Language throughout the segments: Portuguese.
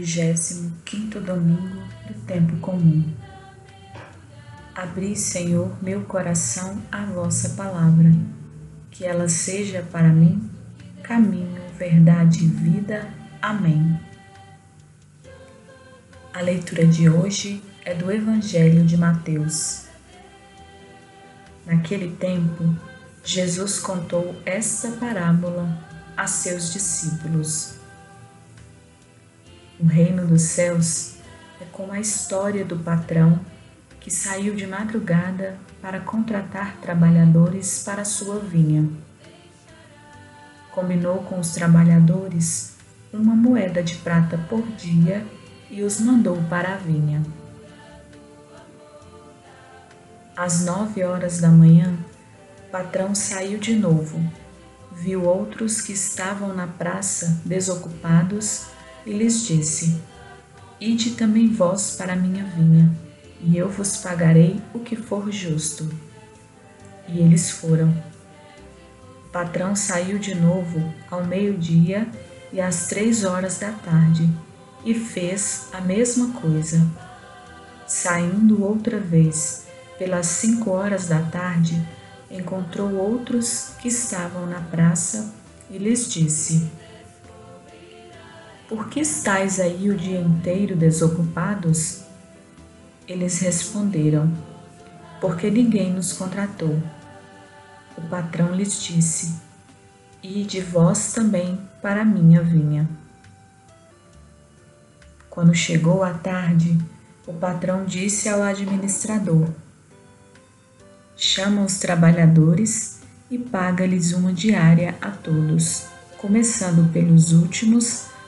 vigésimo quinto domingo do tempo comum. Abri, Senhor, meu coração à vossa palavra, que ela seja para mim caminho, verdade e vida. Amém. A leitura de hoje é do Evangelho de Mateus. Naquele tempo, Jesus contou esta parábola a seus discípulos. O reino dos céus é como a história do patrão que saiu de madrugada para contratar trabalhadores para sua vinha. Combinou com os trabalhadores uma moeda de prata por dia e os mandou para a vinha. Às nove horas da manhã, o patrão saiu de novo, viu outros que estavam na praça desocupados e lhes disse: Ide também vós para a minha vinha, e eu vos pagarei o que for justo. E eles foram. O patrão saiu de novo ao meio-dia e às três horas da tarde e fez a mesma coisa. Saindo outra vez pelas cinco horas da tarde, encontrou outros que estavam na praça e lhes disse: Por que estáis aí o dia inteiro desocupados? Eles responderam: Porque ninguém nos contratou. O patrão lhes disse: Ide vós também para a minha vinha. Quando chegou a tarde, o patrão disse ao administrador: chama os trabalhadores e paga-lhes uma diária a todos, começando pelos últimos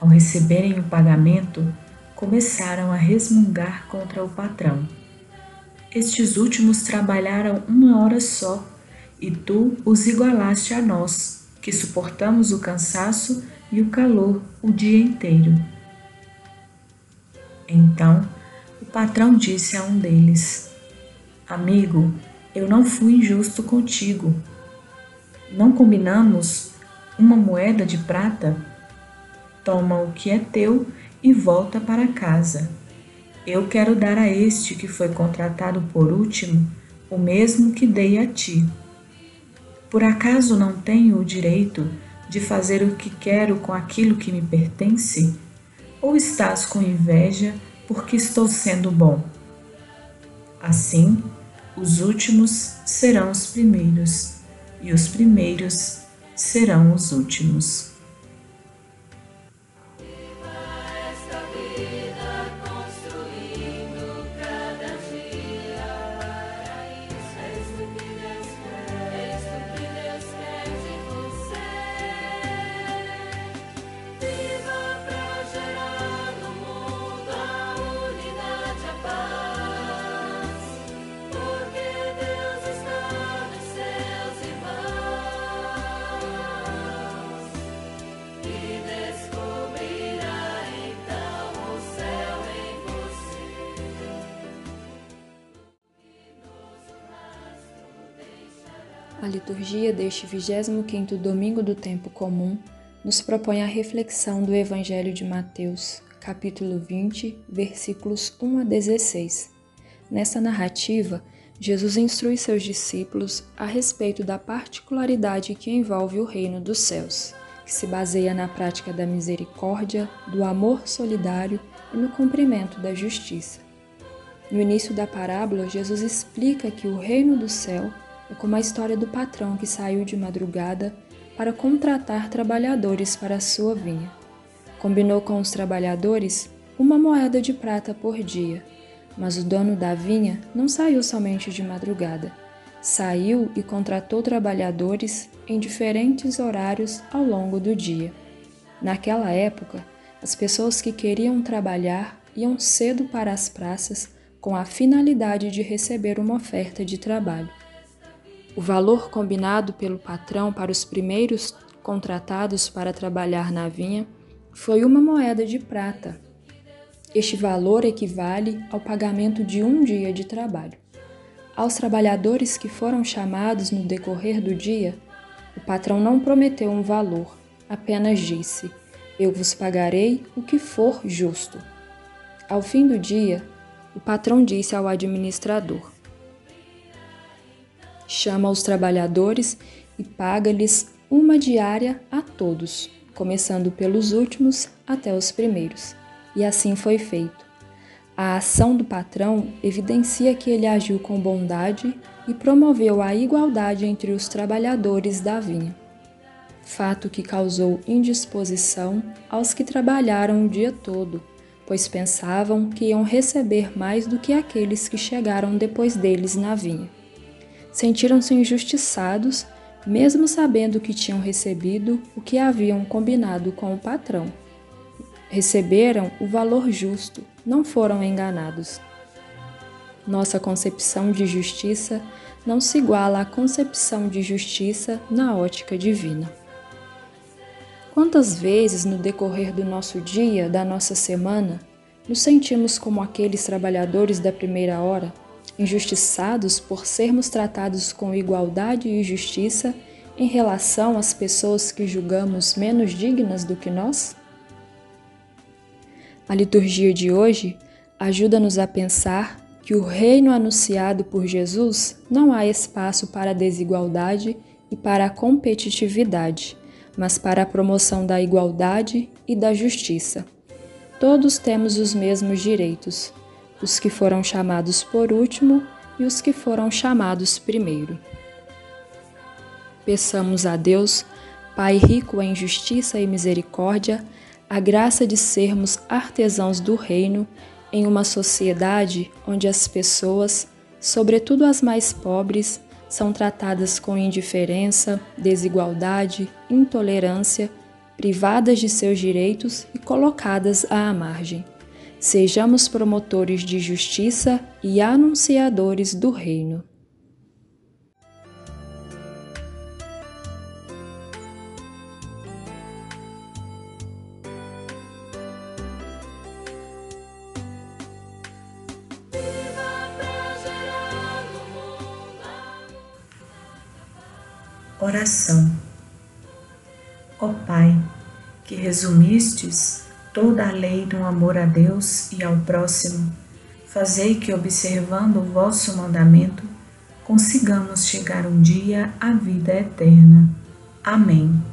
Ao receberem o pagamento, começaram a resmungar contra o patrão. Estes últimos trabalharam uma hora só, e tu os igualaste a nós, que suportamos o cansaço e o calor o dia inteiro. Então o patrão disse a um deles: Amigo, eu não fui injusto contigo não combinamos uma moeda de prata? Toma o que é teu e volta para casa. Eu quero dar a este que foi contratado por último o mesmo que dei a ti. Por acaso não tenho o direito de fazer o que quero com aquilo que me pertence? Ou estás com inveja porque estou sendo bom? Assim, os últimos serão os primeiros e os primeiros serão os últimos. A liturgia deste 25º domingo do tempo comum nos propõe a reflexão do Evangelho de Mateus, capítulo 20, versículos 1 a 16. Nessa narrativa, Jesus instrui seus discípulos a respeito da particularidade que envolve o reino dos céus, que se baseia na prática da misericórdia, do amor solidário e no cumprimento da justiça. No início da parábola, Jesus explica que o reino do céu é como a história do patrão que saiu de madrugada para contratar trabalhadores para a sua vinha. Combinou com os trabalhadores uma moeda de prata por dia, mas o dono da vinha não saiu somente de madrugada. Saiu e contratou trabalhadores em diferentes horários ao longo do dia. Naquela época, as pessoas que queriam trabalhar iam cedo para as praças com a finalidade de receber uma oferta de trabalho. O valor combinado pelo patrão para os primeiros contratados para trabalhar na vinha foi uma moeda de prata. Este valor equivale ao pagamento de um dia de trabalho. Aos trabalhadores que foram chamados no decorrer do dia, o patrão não prometeu um valor, apenas disse: Eu vos pagarei o que for justo. Ao fim do dia, o patrão disse ao administrador: Chama os trabalhadores e paga-lhes uma diária a todos, começando pelos últimos até os primeiros. E assim foi feito. A ação do patrão evidencia que ele agiu com bondade e promoveu a igualdade entre os trabalhadores da vinha. Fato que causou indisposição aos que trabalharam o dia todo, pois pensavam que iam receber mais do que aqueles que chegaram depois deles na vinha. Sentiram-se injustiçados, mesmo sabendo que tinham recebido o que haviam combinado com o patrão receberam o valor justo, não foram enganados. Nossa concepção de justiça não se iguala à concepção de justiça na ótica divina. Quantas vezes no decorrer do nosso dia, da nossa semana, nos sentimos como aqueles trabalhadores da primeira hora, injustiçados por sermos tratados com igualdade e justiça em relação às pessoas que julgamos menos dignas do que nós? A liturgia de hoje ajuda-nos a pensar que o reino anunciado por Jesus não há espaço para a desigualdade e para a competitividade, mas para a promoção da igualdade e da justiça. Todos temos os mesmos direitos, os que foram chamados por último e os que foram chamados primeiro. Peçamos a Deus, Pai rico em justiça e misericórdia, a graça de sermos artesãos do reino em uma sociedade onde as pessoas, sobretudo as mais pobres, são tratadas com indiferença, desigualdade, intolerância, privadas de seus direitos e colocadas à margem. Sejamos promotores de justiça e anunciadores do reino. Oração. Ó Pai, que resumistes toda a lei no amor a Deus e ao próximo, fazei que, observando o vosso mandamento, consigamos chegar um dia à vida eterna. Amém.